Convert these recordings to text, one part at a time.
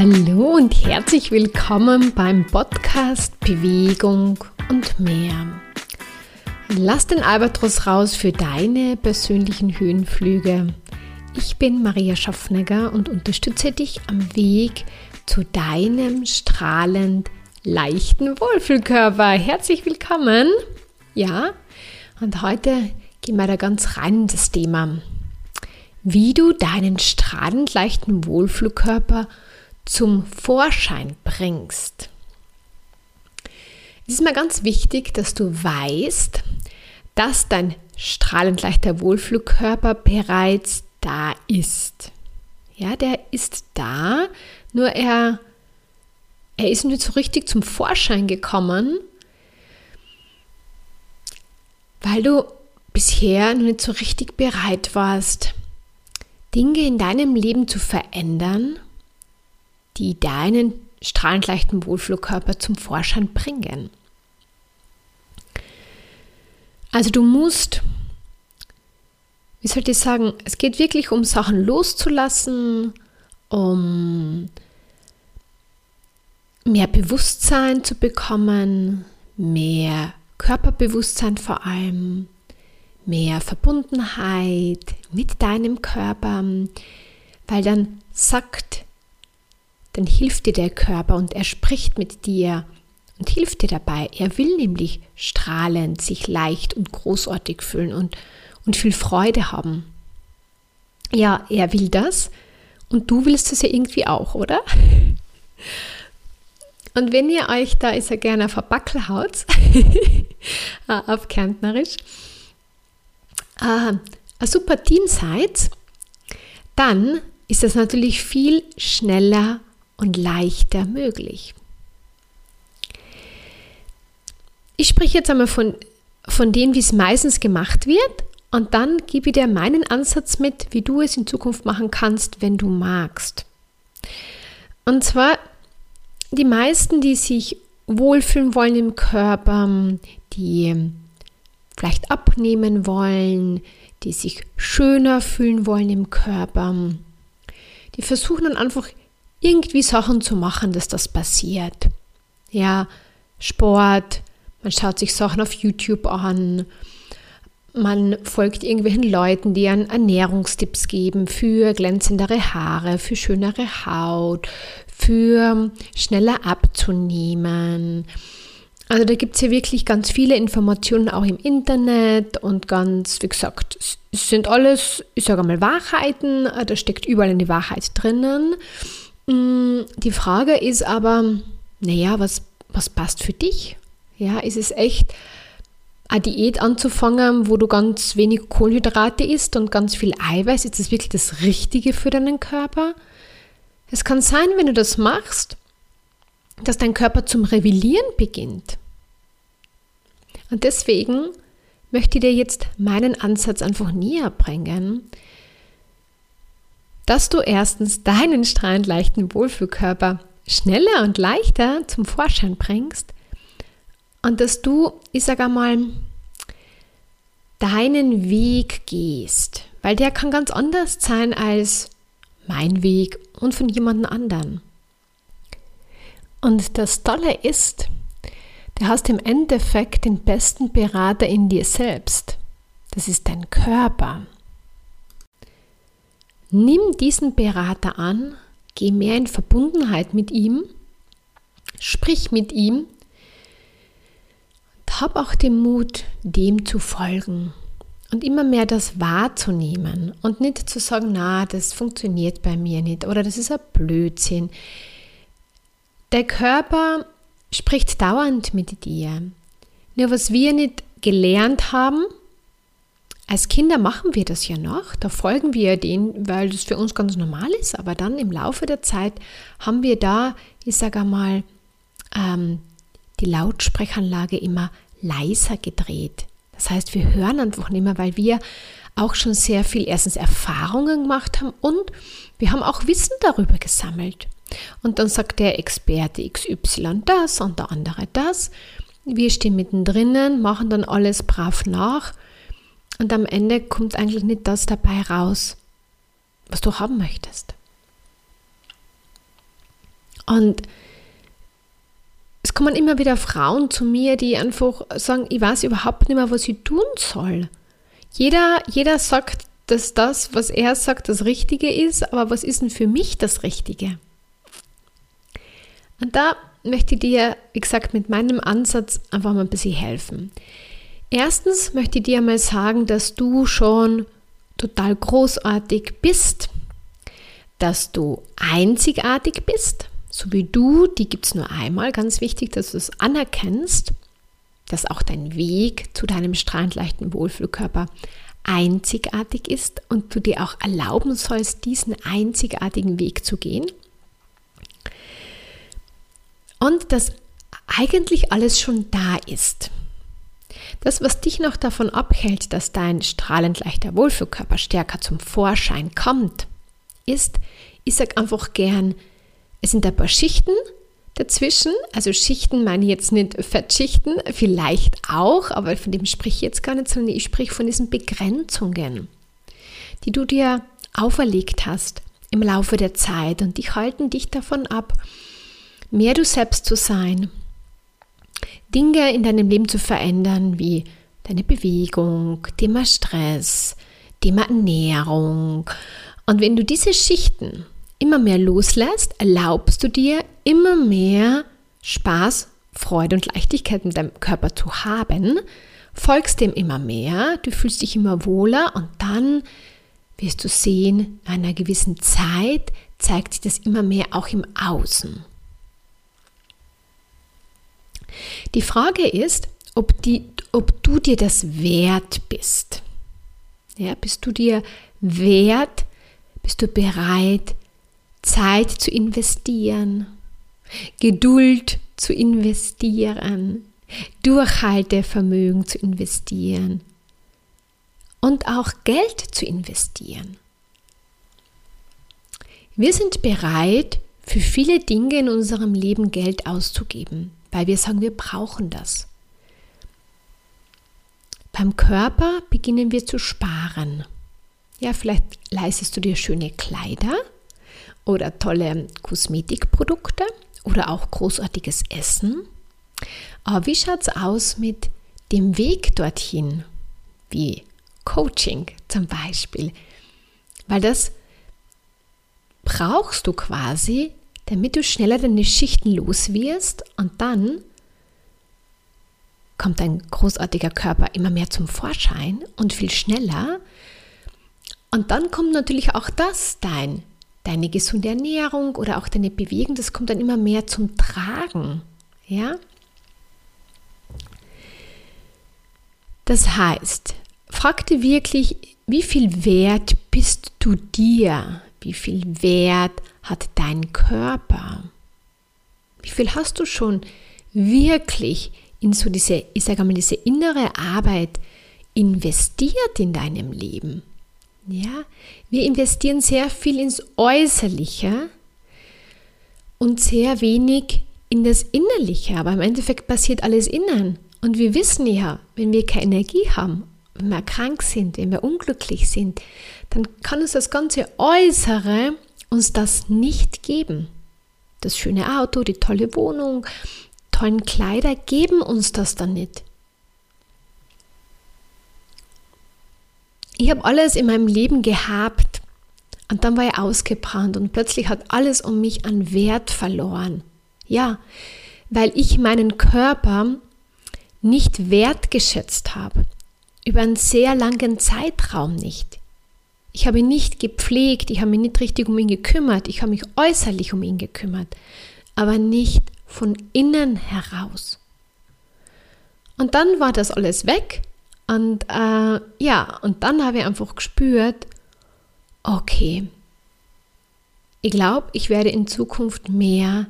Hallo und herzlich willkommen beim Podcast Bewegung und mehr. Lass den Albatros raus für deine persönlichen Höhenflüge. Ich bin Maria Schaffnegger und unterstütze dich am Weg zu deinem strahlend leichten Wohlfühlkörper. Herzlich willkommen. Ja, und heute gehen wir da ganz rein in das Thema, wie du deinen strahlend leichten Wohlfühlkörper zum Vorschein bringst. Es ist mir ganz wichtig, dass du weißt, dass dein strahlend leichter Wohlfühlkörper bereits da ist. Ja, der ist da, nur er, er ist nicht so richtig zum Vorschein gekommen, weil du bisher noch nicht so richtig bereit warst, Dinge in deinem Leben zu verändern die deinen strahlend leichten Wohlflugkörper zum Vorschein bringen. Also du musst, wie soll ich sagen, es geht wirklich um Sachen loszulassen, um mehr Bewusstsein zu bekommen, mehr Körperbewusstsein vor allem, mehr Verbundenheit mit deinem Körper, weil dann sagt dann hilft dir der Körper und er spricht mit dir und hilft dir dabei. Er will nämlich strahlend, sich leicht und großartig fühlen und, und viel Freude haben. Ja, er will das und du willst es ja irgendwie auch, oder? Und wenn ihr euch da, ist ja gerne auf ein Backel haut, auf Kärntnerisch, äh, ein super Team seid, dann ist das natürlich viel schneller und leichter möglich. Ich spreche jetzt einmal von, von dem, wie es meistens gemacht wird und dann gebe ich dir meinen Ansatz mit, wie du es in Zukunft machen kannst, wenn du magst. Und zwar die meisten, die sich wohlfühlen wollen im Körper, die vielleicht abnehmen wollen, die sich schöner fühlen wollen im Körper, die versuchen dann einfach irgendwie Sachen zu machen, dass das passiert. Ja, Sport, man schaut sich Sachen auf YouTube an, man folgt irgendwelchen Leuten, die einen Ernährungstipps geben für glänzendere Haare, für schönere Haut, für schneller abzunehmen. Also da gibt es ja wirklich ganz viele Informationen auch im Internet und ganz, wie gesagt, es sind alles, ich sage mal, Wahrheiten, da steckt überall eine Wahrheit drinnen. Mm, die Frage ist aber, naja, was, was passt für dich? Ja, ist es echt eine Diät anzufangen, wo du ganz wenig Kohlenhydrate isst und ganz viel Eiweiß? Ist das wirklich das Richtige für deinen Körper? Es kann sein, wenn du das machst, dass dein Körper zum Revillieren beginnt. Und deswegen möchte ich dir jetzt meinen Ansatz einfach näher bringen, dass du erstens deinen strahlend leichten Wohlfühlkörper schneller und leichter zum Vorschein bringst und dass du, ich sage einmal, deinen Weg gehst, weil der kann ganz anders sein als mein Weg und von jemandem anderen. Und das Tolle ist, du hast im Endeffekt den besten Berater in dir selbst. Das ist dein Körper. Nimm diesen Berater an, geh mehr in Verbundenheit mit ihm, sprich mit ihm und hab auch den Mut, dem zu folgen und immer mehr das wahrzunehmen und nicht zu sagen, na, das funktioniert bei mir nicht oder das ist ein Blödsinn. Der Körper spricht dauernd mit dir. Nur was wir nicht gelernt haben, als Kinder machen wir das ja noch, da folgen wir denen, weil das für uns ganz normal ist, aber dann im Laufe der Zeit haben wir da, ich sage einmal, ähm, die Lautsprechanlage immer leiser gedreht. Das heißt, wir hören einfach nicht mehr, weil wir auch schon sehr viel erstens Erfahrungen gemacht haben und wir haben auch Wissen darüber gesammelt. Und dann sagt der Experte XY das und der andere das. Wir stehen mittendrin, machen dann alles brav nach und am Ende kommt eigentlich nicht das dabei raus, was du haben möchtest. Und es kommen immer wieder Frauen zu mir, die einfach sagen, ich weiß überhaupt nicht mehr, was ich tun soll. Jeder, jeder sagt, dass das, was er sagt, das Richtige ist, aber was ist denn für mich das Richtige? Und da möchte ich dir, wie gesagt, mit meinem Ansatz einfach mal ein bisschen helfen. Erstens möchte ich dir mal sagen, dass du schon total großartig bist, dass du einzigartig bist, so wie du, die gibt es nur einmal, ganz wichtig, dass du es anerkennst, dass auch dein Weg zu deinem strahlend leichten Wohlfühlkörper einzigartig ist und du dir auch erlauben sollst, diesen einzigartigen Weg zu gehen. Und dass eigentlich alles schon da ist. Das, was dich noch davon abhält, dass dein strahlend leichter Wohlfühlkörper stärker zum Vorschein kommt, ist, ich sage einfach gern, es sind ein paar Schichten dazwischen. Also Schichten meine ich jetzt nicht Fettschichten, vielleicht auch, aber von dem spreche ich jetzt gar nicht, sondern ich spreche von diesen Begrenzungen, die du dir auferlegt hast im Laufe der Zeit und die halten dich davon ab, mehr du selbst zu sein, Dinge in deinem Leben zu verändern, wie deine Bewegung, Thema Stress, Thema Ernährung. Und wenn du diese Schichten immer mehr loslässt, erlaubst du dir immer mehr Spaß, Freude und Leichtigkeit in deinem Körper zu haben, folgst dem immer mehr, du fühlst dich immer wohler und dann wirst du sehen, nach einer gewissen Zeit zeigt sich das immer mehr auch im Außen. Die Frage ist, ob, die, ob du dir das wert bist. Ja, bist du dir wert, bist du bereit, Zeit zu investieren, Geduld zu investieren, Durchhaltevermögen zu investieren und auch Geld zu investieren. Wir sind bereit, für viele Dinge in unserem Leben Geld auszugeben, weil wir sagen, wir brauchen das. Beim Körper beginnen wir zu sparen. Ja, vielleicht leistest du dir schöne Kleider oder tolle Kosmetikprodukte oder auch großartiges Essen. Aber wie schaut es aus mit dem Weg dorthin, wie Coaching zum Beispiel? Weil das brauchst du quasi, damit du schneller deine Schichten los wirst und dann kommt dein großartiger Körper immer mehr zum Vorschein und viel schneller. Und dann kommt natürlich auch das, dein deine gesunde Ernährung oder auch deine Bewegung, das kommt dann immer mehr zum Tragen. Ja? Das heißt, frag dir wirklich, wie viel Wert bist du dir? Wie viel Wert hat dein Körper? Wie viel hast du schon wirklich in so diese, ich sage mal, diese innere Arbeit investiert in deinem Leben? Ja, wir investieren sehr viel ins Äußerliche und sehr wenig in das Innerliche, aber im Endeffekt passiert alles innen. Und wir wissen ja, wenn wir keine Energie haben, wenn wir krank sind, wenn wir unglücklich sind, dann kann uns das ganze Äußere uns das nicht geben. Das schöne Auto, die tolle Wohnung, tollen Kleider geben uns das dann nicht. ich habe alles in meinem Leben gehabt und dann war ich ausgebrannt und plötzlich hat alles um mich an Wert verloren. Ja, weil ich meinen Körper nicht wertgeschätzt habe. Über einen sehr langen Zeitraum nicht. Ich habe ihn nicht gepflegt, ich habe mich nicht richtig um ihn gekümmert, ich habe mich äußerlich um ihn gekümmert, aber nicht von innen heraus. Und dann war das alles weg und äh, ja, und dann habe ich einfach gespürt, okay, ich glaube, ich werde in Zukunft mehr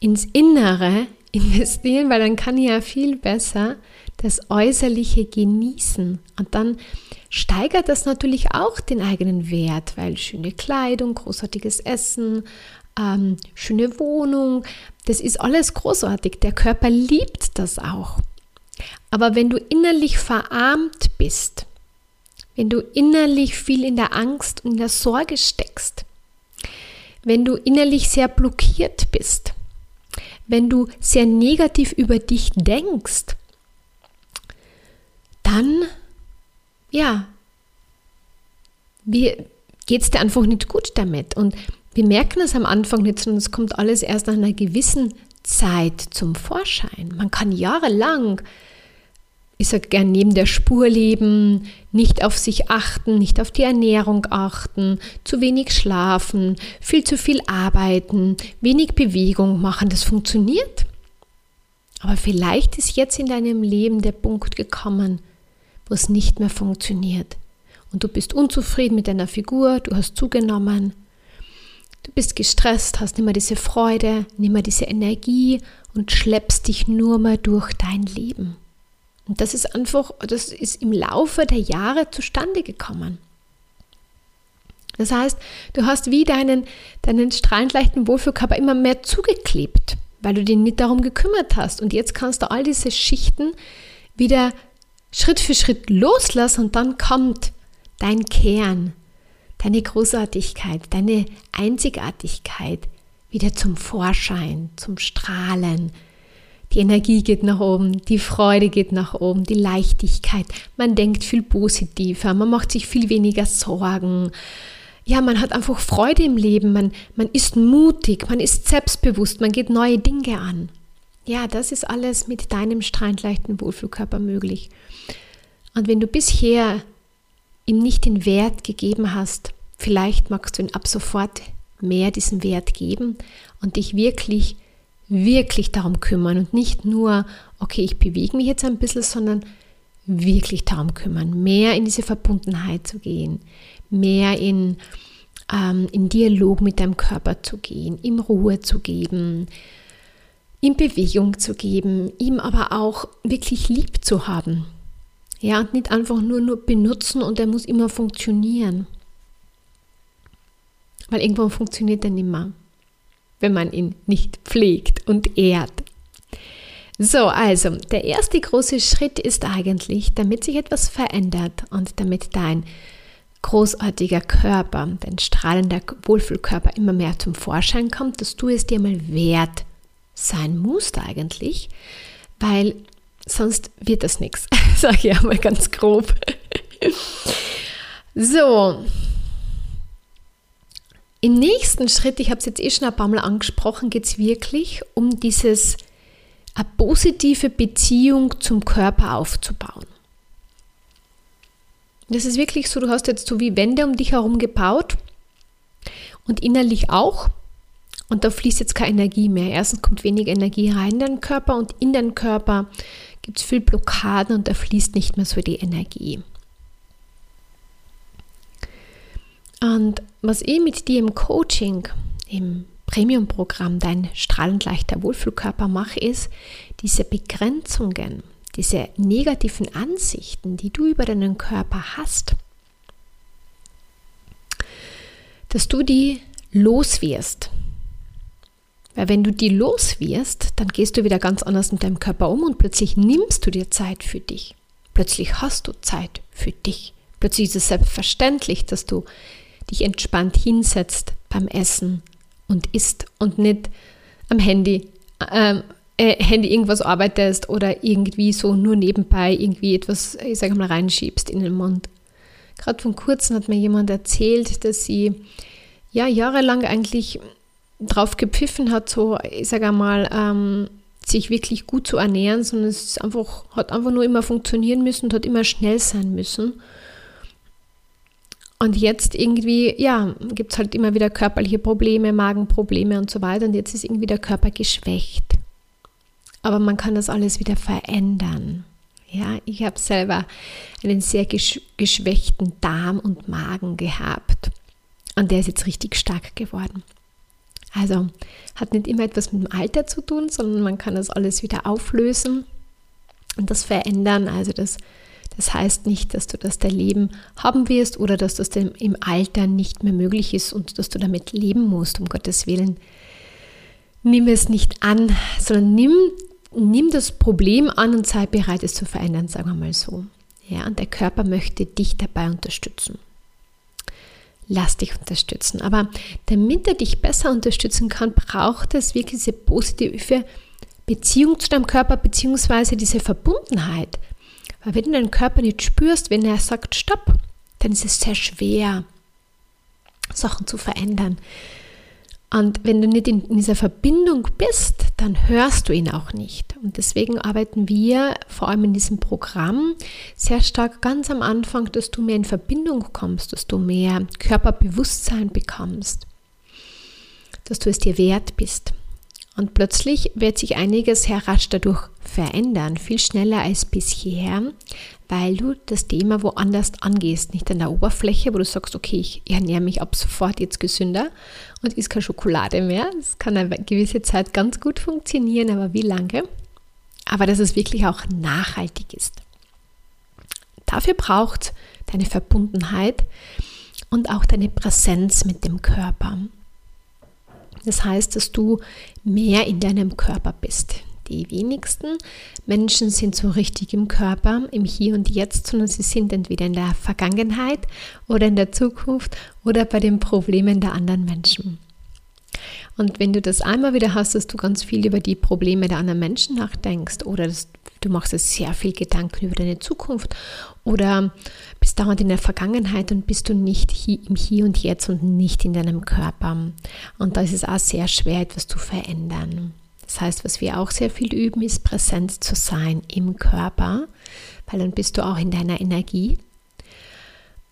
ins Innere investieren, weil dann kann ich ja viel besser das Äußerliche genießen. Und dann steigert das natürlich auch den eigenen Wert, weil schöne Kleidung, großartiges Essen, ähm, schöne Wohnung, das ist alles großartig. Der Körper liebt das auch. Aber wenn du innerlich verarmt bist, wenn du innerlich viel in der Angst und in der Sorge steckst, wenn du innerlich sehr blockiert bist, wenn du sehr negativ über dich denkst, dann, ja, geht es dir einfach nicht gut damit. Und wir merken es am Anfang nicht, sondern es kommt alles erst nach einer gewissen Zeit zum Vorschein. Man kann jahrelang ich sage gern neben der Spur leben, nicht auf sich achten, nicht auf die Ernährung achten, zu wenig schlafen, viel zu viel arbeiten, wenig Bewegung machen, das funktioniert. Aber vielleicht ist jetzt in deinem Leben der Punkt gekommen, wo es nicht mehr funktioniert. Und du bist unzufrieden mit deiner Figur, du hast zugenommen, du bist gestresst, hast nicht mehr diese Freude, nicht mehr diese Energie und schleppst dich nur mehr durch dein Leben. Und das ist einfach, das ist im Laufe der Jahre zustande gekommen. Das heißt, du hast wie deinen, deinen strahlend leichten Wohlfühlkörper immer mehr zugeklebt, weil du dich nicht darum gekümmert hast. Und jetzt kannst du all diese Schichten wieder Schritt für Schritt loslassen und dann kommt dein Kern, deine Großartigkeit, deine Einzigartigkeit wieder zum Vorschein, zum Strahlen, die Energie geht nach oben, die Freude geht nach oben, die Leichtigkeit. Man denkt viel positiver, man macht sich viel weniger Sorgen. Ja, man hat einfach Freude im Leben, man, man ist mutig, man ist selbstbewusst, man geht neue Dinge an. Ja, das ist alles mit deinem strahlend leichten Wohlfühlkörper möglich. Und wenn du bisher ihm nicht den Wert gegeben hast, vielleicht magst du ihn ab sofort mehr diesen Wert geben und dich wirklich wirklich darum kümmern und nicht nur, okay, ich bewege mich jetzt ein bisschen, sondern wirklich darum kümmern, mehr in diese Verbundenheit zu gehen, mehr in, ähm, in Dialog mit deinem Körper zu gehen, ihm Ruhe zu geben, ihm Bewegung zu geben, ihm aber auch wirklich lieb zu haben. Ja, und nicht einfach nur, nur benutzen und er muss immer funktionieren. Weil irgendwann funktioniert er nicht mehr wenn man ihn nicht pflegt und ehrt. So, also der erste große Schritt ist eigentlich, damit sich etwas verändert und damit dein großartiger Körper, dein strahlender Wohlfühlkörper immer mehr zum Vorschein kommt, dass du es dir mal wert sein musst eigentlich, weil sonst wird das nichts, sage ich einmal ganz grob. So, im nächsten Schritt, ich habe es jetzt eh schon ein paar Mal angesprochen, geht es wirklich um dieses eine positive Beziehung zum Körper aufzubauen. Das ist wirklich so, du hast jetzt so wie Wände um dich herum gebaut und innerlich auch. Und da fließt jetzt keine Energie mehr. Erstens kommt wenig Energie rein in deinen Körper und in deinen Körper gibt es viel Blockaden und da fließt nicht mehr so die Energie. Und was ich mit dir im Coaching, im Premium-Programm, dein strahlend leichter Wohlfühlkörper mache, ist, diese Begrenzungen, diese negativen Ansichten, die du über deinen Körper hast, dass du die loswirst. Weil wenn du die loswirst, dann gehst du wieder ganz anders mit deinem Körper um und plötzlich nimmst du dir Zeit für dich. Plötzlich hast du Zeit für dich. Plötzlich ist es selbstverständlich, dass du dich entspannt hinsetzt beim Essen und isst und nicht am Handy, ähm, äh, Handy irgendwas arbeitest oder irgendwie so nur nebenbei irgendwie etwas, ich sage mal, reinschiebst in den Mund. Gerade vor kurzem hat mir jemand erzählt, dass sie ja jahrelang eigentlich drauf gepfiffen hat, so, ich sage mal, ähm, sich wirklich gut zu ernähren, sondern es einfach, hat einfach nur immer funktionieren müssen und hat immer schnell sein müssen. Und jetzt irgendwie, ja, gibt es halt immer wieder körperliche Probleme, Magenprobleme und so weiter. Und jetzt ist irgendwie der Körper geschwächt. Aber man kann das alles wieder verändern. Ja, ich habe selber einen sehr geschwächten Darm und Magen gehabt. Und der ist jetzt richtig stark geworden. Also hat nicht immer etwas mit dem Alter zu tun, sondern man kann das alles wieder auflösen und das verändern. Also das das heißt nicht, dass du das dein Leben haben wirst oder dass das im Alter nicht mehr möglich ist und dass du damit leben musst, um Gottes Willen. Nimm es nicht an, sondern nimm, nimm das Problem an und sei bereit, es zu verändern, sagen wir mal so. Ja, und der Körper möchte dich dabei unterstützen. lass dich unterstützen. Aber damit er dich besser unterstützen kann, braucht es wirklich diese positive Beziehung zu deinem Körper, beziehungsweise diese Verbundenheit. Weil wenn du deinen Körper nicht spürst, wenn er sagt, stopp, dann ist es sehr schwer, Sachen zu verändern. Und wenn du nicht in, dieser Verbindung bist, dann hörst du ihn auch nicht. Und deswegen arbeiten wir vor allem in diesem Programm sehr stark ganz am Anfang, dass du mehr in Verbindung kommst, dass du mehr Körperbewusstsein bekommst, dass du es dir wert bist. Und plötzlich wird sich einiges sehr rasch dadurch verändern, viel schneller als bisher, weil du das Thema woanders angehst, nicht an der Oberfläche, wo du sagst, okay, ich ernähre mich ab sofort jetzt gesünder und isst keine Schokolade mehr. Das kann eine gewisse Zeit ganz gut funktionieren, aber wie lange? Aber dass es wirklich auch nachhaltig ist. Dafür braucht deine Verbundenheit und auch deine Präsenz mit dem Körper. Das heißt, dass du mehr in deinem Körper bist. Die wenigsten Menschen sind so richtig im Körper, im Hier und Jetzt, sondern sie sind entweder in der Vergangenheit oder in der Zukunft oder bei den Problemen der anderen Menschen. Und wenn du das einmal wieder hast, dass du ganz viel über die Probleme der anderen Menschen nachdenkst oder du machst dir sehr viel Gedanken über deine Zukunft oder bist dauernd in der Vergangenheit und bist du nicht im Hier und Jetzt und nicht in deinem Körper. Und da ist es auch sehr schwer, etwas zu verändern. Das heißt, was wir auch sehr viel üben, ist präsent zu sein im Körper, weil dann bist du auch in deiner Energie.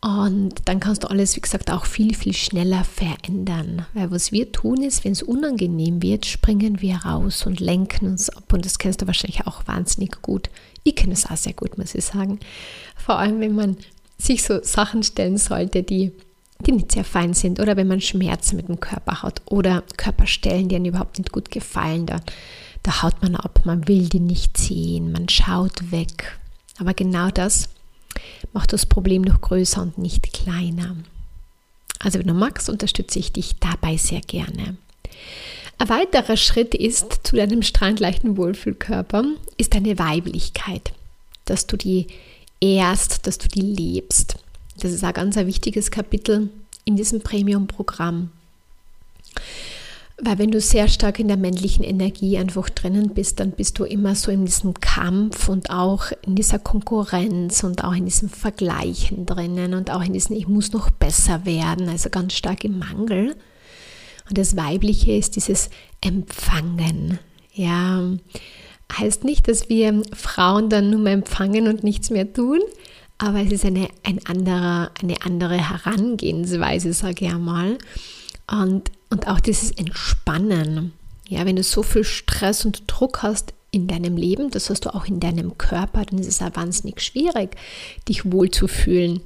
Und dann kannst du alles, wie gesagt, auch viel, viel schneller verändern. Weil was wir tun ist, wenn es unangenehm wird, springen wir raus und lenken uns ab. Und das kennst du wahrscheinlich auch wahnsinnig gut. Ich kenne es auch sehr gut, muss ich sagen. Vor allem, wenn man sich so Sachen stellen sollte, die die nicht sehr fein sind oder wenn man Schmerzen mit dem Körper hat oder Körperstellen, die einem überhaupt nicht gut gefallen, da, da haut man ab, man will die nicht sehen, man schaut weg. Aber genau das macht das Problem noch größer und nicht kleiner. Also wenn du magst, unterstütze ich dich dabei sehr gerne. Ein weiterer Schritt ist zu deinem strandleichten Wohlfühlkörper, ist deine Weiblichkeit, dass du die ehrst, dass du die lebst. Das ist ein ganz ein wichtiges Kapitel in diesem Premium-Programm. Weil wenn du sehr stark in der männlichen Energie einfach drinnen bist, dann bist du immer so in diesem Kampf und auch in dieser Konkurrenz und auch in diesem Vergleichen drinnen und auch in diesem Ich muss noch besser werden, also ganz stark im Mangel. Und das Weibliche ist dieses Empfangen. Ja, heißt nicht, dass wir Frauen dann nur mehr empfangen und nichts mehr tun, aber es ist eine, ein anderer, eine andere Herangehensweise, sage ich einmal. Und, und auch dieses Entspannen. Ja, wenn du so viel Stress und Druck hast in deinem Leben, das hast du auch in deinem Körper, dann ist es auch wahnsinnig schwierig, dich wohlzufühlen.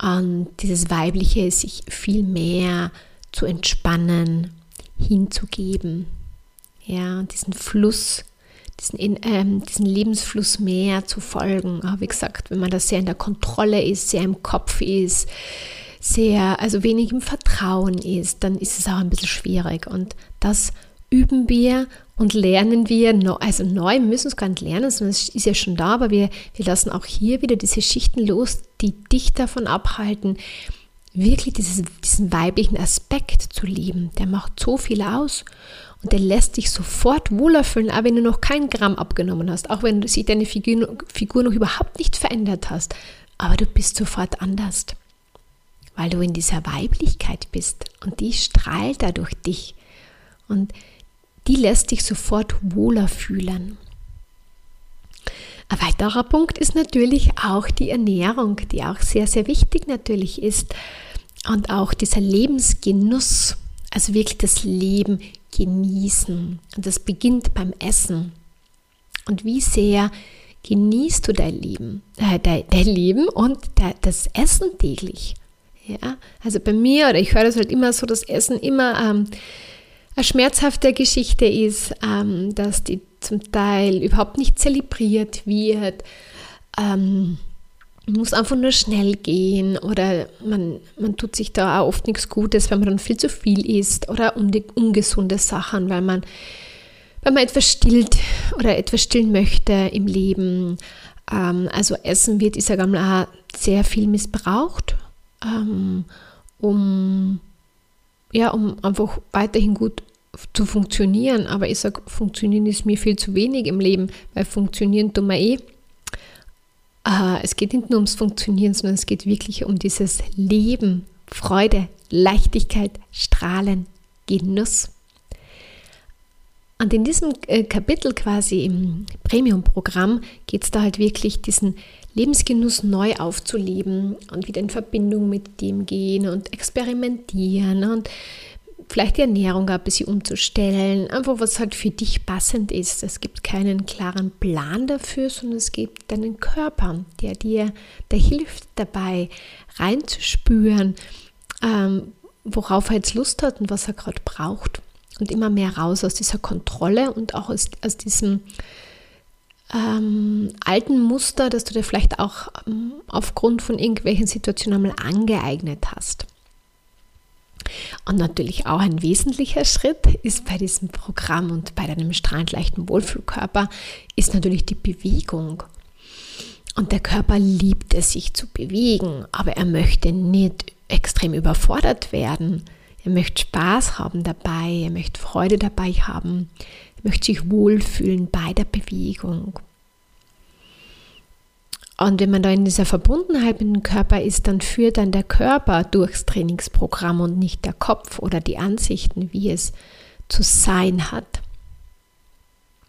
Und dieses Weibliche, sich viel mehr zu entspannen, hinzugeben. Ja, diesen Fluss diesen, ähm, diesen Lebensfluss mehr zu folgen. Aber wie gesagt, wenn man da sehr in der Kontrolle ist, sehr im Kopf ist, sehr, also wenig im Vertrauen ist, dann ist es auch ein bisschen schwierig. Und das üben wir und lernen wir, also neu müssen es gar nicht lernen, sondern es ist ja schon da, aber wir, wir lassen auch hier wieder diese Schichten los, die dich davon abhalten, wirklich dieses, diesen weiblichen Aspekt zu lieben. Der macht so viel aus. Und der lässt dich sofort wohler fühlen, auch wenn du noch kein Gramm abgenommen hast, auch wenn sich deine Figur, Figur noch überhaupt nicht verändert hast. Aber du bist sofort anders, weil du in dieser Weiblichkeit bist und die strahlt da durch dich. Und die lässt dich sofort wohler fühlen. Ein weiterer Punkt ist natürlich auch die Ernährung, die auch sehr, sehr wichtig natürlich ist. Und auch dieser Lebensgenuss, also wirklich das Leben genießen. Und das beginnt beim Essen. Und wie sehr genießt du dein Leben, äh, dein, dein Leben und de, das Essen täglich? Ja, also bei mir, oder ich höre das halt immer so, dass Essen immer ähm, eine schmerzhafte Geschichte ist, ähm, dass die zum Teil überhaupt nicht zelebriert wird. Ähm, muss einfach nur schnell gehen oder man, man tut sich da auch oft nichts Gutes, wenn man dann viel zu viel isst oder um die ungesunde Sachen, weil man, weil man etwas stillt oder etwas stillen möchte im Leben. Ähm, also Essen wird, ich sage mal, sehr viel missbraucht. Ähm, um, ja, um einfach weiterhin gut zu funktionieren. Aber ich sage, funktionieren ist mir viel zu wenig im Leben, weil funktionieren tun wir eh. Äh, es geht nicht nur ums Funktionieren, sondern es geht wirklich um dieses Leben, Freude, Leichtigkeit, Strahlen, Genuss. Und in diesem äh, Kapitel quasi im Premium-Programm geht es da halt wirklich diesen Lebensgenuss neu aufzuleben und wieder in Verbindung mit dem gehen und experimentieren und vielleicht die Ernährung ein bisschen umzustellen, einfach was halt für dich passend ist. Es gibt keinen klaren Plan dafür, sondern es gibt deinen Körper, der dir, der hilft dabei reinzuspüren, ähm, worauf er jetzt Lust hat und was er gerade braucht. Und immer mehr raus aus dieser Kontrolle und auch aus, aus diesem ähm, alten Muster, das du dir vielleicht auch ähm, aufgrund von irgendwelchen Situationen einmal angeeignet hast. Und natürlich auch ein wesentlicher Schritt ist bei diesem Programm und bei deinem strahlend leichten Wohlfühlkörper ist natürlich die Bewegung. Und der Körper liebt es, sich zu bewegen, aber er möchte nicht extrem überfordert werden. Er möchte Spaß haben dabei, er möchte Freude dabei haben, er möchte sich wohlfühlen bei der Bewegung. Und wenn man da in dieser Verbundenheit mit dem Körper ist, dann führt dann der Körper durchs Trainingsprogramm und nicht der Kopf oder die Ansichten, wie es zu sein hat.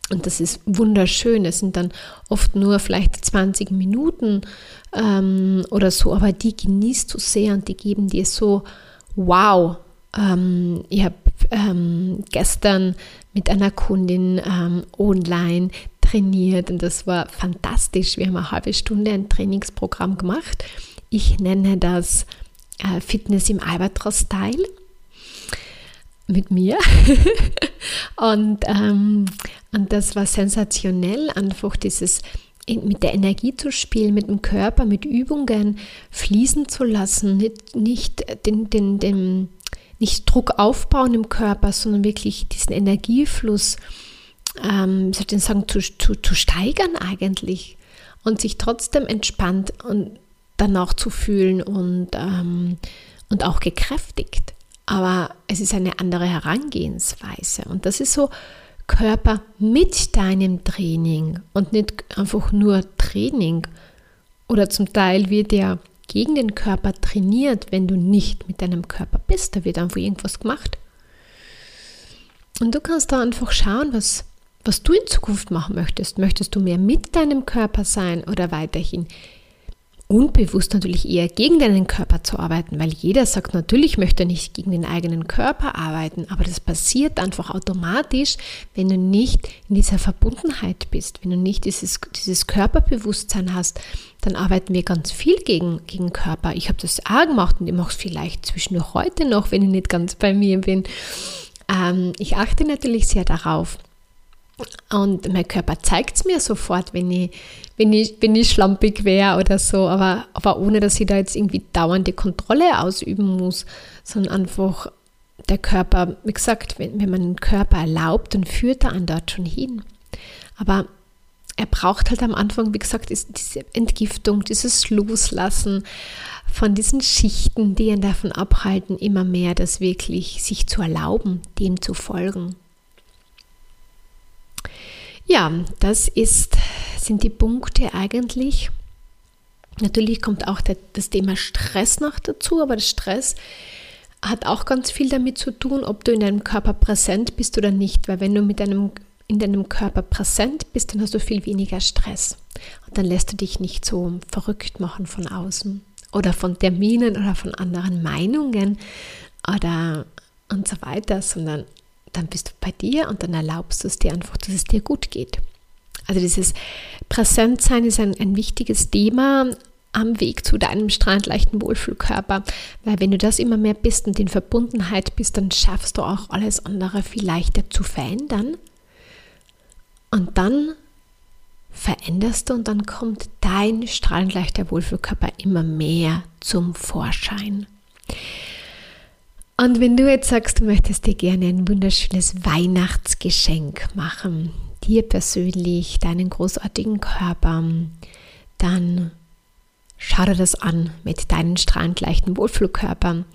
Und das ist wunderschön. Es sind dann oft nur vielleicht 20 Minuten ähm, oder so, aber die genießt du sehr und die geben dir so, wow. Ähm, ich habe ähm, gestern mit einer Kundin ähm, online trainiert und das war fantastisch. Wir haben eine halbe Stunde ein Trainingsprogramm gemacht. Ich nenne das äh, Fitness im Albatros-Style mit mir. und, ähm, und das war sensationell, einfach dieses mit der Energie zu spielen, mit dem Körper, mit Übungen fließen zu lassen, nicht, nicht, den, den, den, nicht Druck aufbauen im Körper, sondern wirklich diesen Energiefluss ähm, soll ich sagen, zu, zu, zu steigern eigentlich und sich trotzdem entspannt und danach zu fühlen und, ähm, und auch gekräftigt. Aber es ist eine andere Herangehensweise. Und das ist so Körper mit deinem Training und nicht einfach nur Training. Oder zum Teil wird ja gegen den Körper trainiert, wenn du nicht mit deinem Körper bist. Da wird einfach irgendwas gemacht. Und du kannst da einfach schauen, was, was du in Zukunft machen möchtest. Möchtest du mehr mit deinem Körper sein oder weiterhin unbewusst natürlich eher gegen deinen Körper zu arbeiten, weil jeder sagt, natürlich möchte er nicht gegen den eigenen Körper arbeiten, aber das passiert einfach automatisch, wenn du nicht in dieser Verbundenheit bist, wenn du nicht dieses, dieses Körperbewusstsein hast, dann arbeiten wir ganz viel gegen, gegen Körper. Ich habe das auch gemacht und ich mache es vielleicht zwischendurch heute noch, wenn ich nicht ganz bei mir bin. Ähm, ich achte natürlich sehr darauf, und mein Körper zeigt es mir sofort, wenn ich, wenn ich, wenn ich schlampig wäre oder so, aber, aber ohne dass ich da jetzt irgendwie dauernde Kontrolle ausüben muss, sondern einfach der Körper, wie gesagt, wenn, wenn man den Körper erlaubt, dann führt er einen dort schon hin. Aber er braucht halt am Anfang, wie gesagt, diese Entgiftung, dieses Loslassen von diesen Schichten, die ihn davon abhalten, immer mehr das wirklich sich zu erlauben, dem zu folgen. Ja, das ist, sind die Punkte eigentlich. Natürlich kommt auch der, das Thema Stress noch dazu, aber der Stress hat auch ganz viel damit zu tun, ob du in deinem Körper präsent bist oder nicht. Weil wenn du mit deinem, in deinem Körper präsent bist, dann hast du viel weniger Stress. Und dann lässt du dich nicht so verrückt machen von außen oder von Terminen oder von anderen Meinungen oder und so weiter, sondern dann bist du bei dir und dann erlaubst du es dir einfach, dass es dir gut geht. Also dieses Präsentsein ist ein, ein wichtiges Thema am Weg zu deinem strandleichten Wohlfühlkörper, weil wenn du das immer mehr bist und in Verbundenheit bist, dann schaffst du auch alles andere viel leichter zu verändern. Und dann veränderst du und dann kommt dein strahlend leichter Wohlfühlkörper immer mehr zum Vorschein. Und wenn du jetzt sagst, du möchtest dir gerne ein wunderschönes Weihnachtsgeschenk machen, dir persönlich, deinen großartigen Körper, dann schau dir das an mit deinen strahlend leichten Wohlfühlkörpern.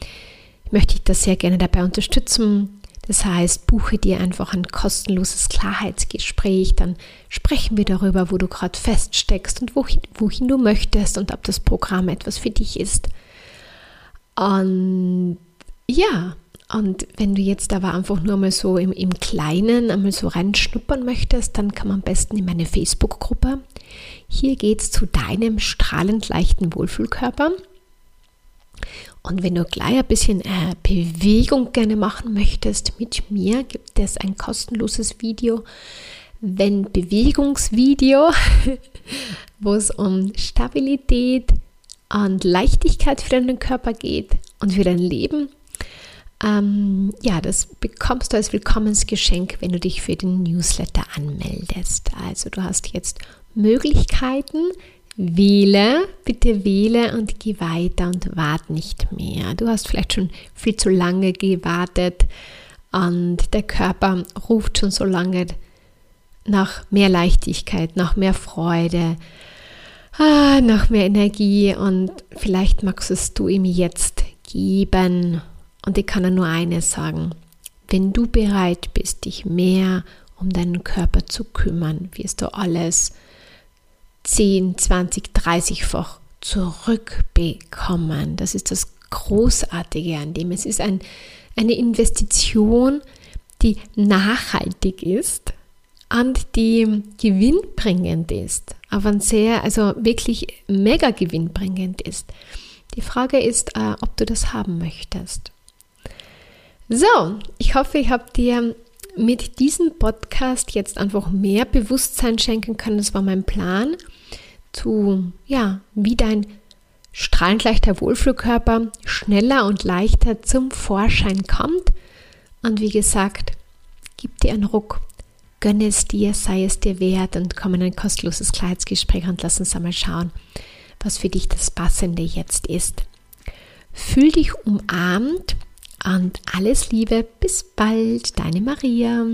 Ich möchte dich da sehr gerne dabei unterstützen. Das heißt, buche dir einfach ein kostenloses Klarheitsgespräch, dann sprechen wir darüber, wo du gerade feststeckst und wohin, wohin du möchtest und ob das Programm etwas für dich ist. Und ja, und wenn du jetzt aber einfach nur mal so im, im Kleinen einmal so reinschnuppern möchtest, dann kann man am besten in meine Facebook-Gruppe. Hier geht es zu deinem strahlend leichten Wohlfühlkörper. Und wenn du gleich ein bisschen äh, Bewegung gerne machen möchtest mit mir, gibt es ein kostenloses Video, wenn Bewegungsvideo, wo es um Stabilität und Leichtigkeit für deinen Körper geht und für dein Leben. Ähm, ja, das bekommst du als Willkommensgeschenk, wenn du dich für den Newsletter anmeldest. Also du hast jetzt Möglichkeiten, Wähle, bitte wähle und geh weiter und warte nicht mehr. Du hast vielleicht schon viel zu lange gewartet und der Körper ruft schon so lange nach mehr Leichtigkeit, nach mehr Freude, ah, nach mehr Energie und vielleicht magst es du ihm jetzt geben. Und ich kann nur eines sagen, wenn du bereit bist, dich mehr um deinen Körper zu kümmern, wirst du alles 10, 20, 30-fach zurückbekommen. Das ist das Großartige an dem. Es ist ein, eine Investition, die nachhaltig ist und die gewinnbringend ist, aber sehr, also wirklich mega gewinnbringend ist. Die Frage ist, äh, ob du das haben möchtest. So, ich hoffe, ich habe dir mit diesem Podcast jetzt einfach mehr Bewusstsein schenken können. Das war mein Plan, zu, ja, wie dein strahlend leichter Wohlfühlkörper schneller und leichter zum Vorschein kommt. Und wie gesagt, gib dir einen Ruck, gönne es dir, sei es dir wert und komm in ein kostenloses Kleidsgespräch und lass uns einmal schauen, was für dich das Passende jetzt ist. Fühl dich umarmt und alles Liebe, bis bald, deine Maria.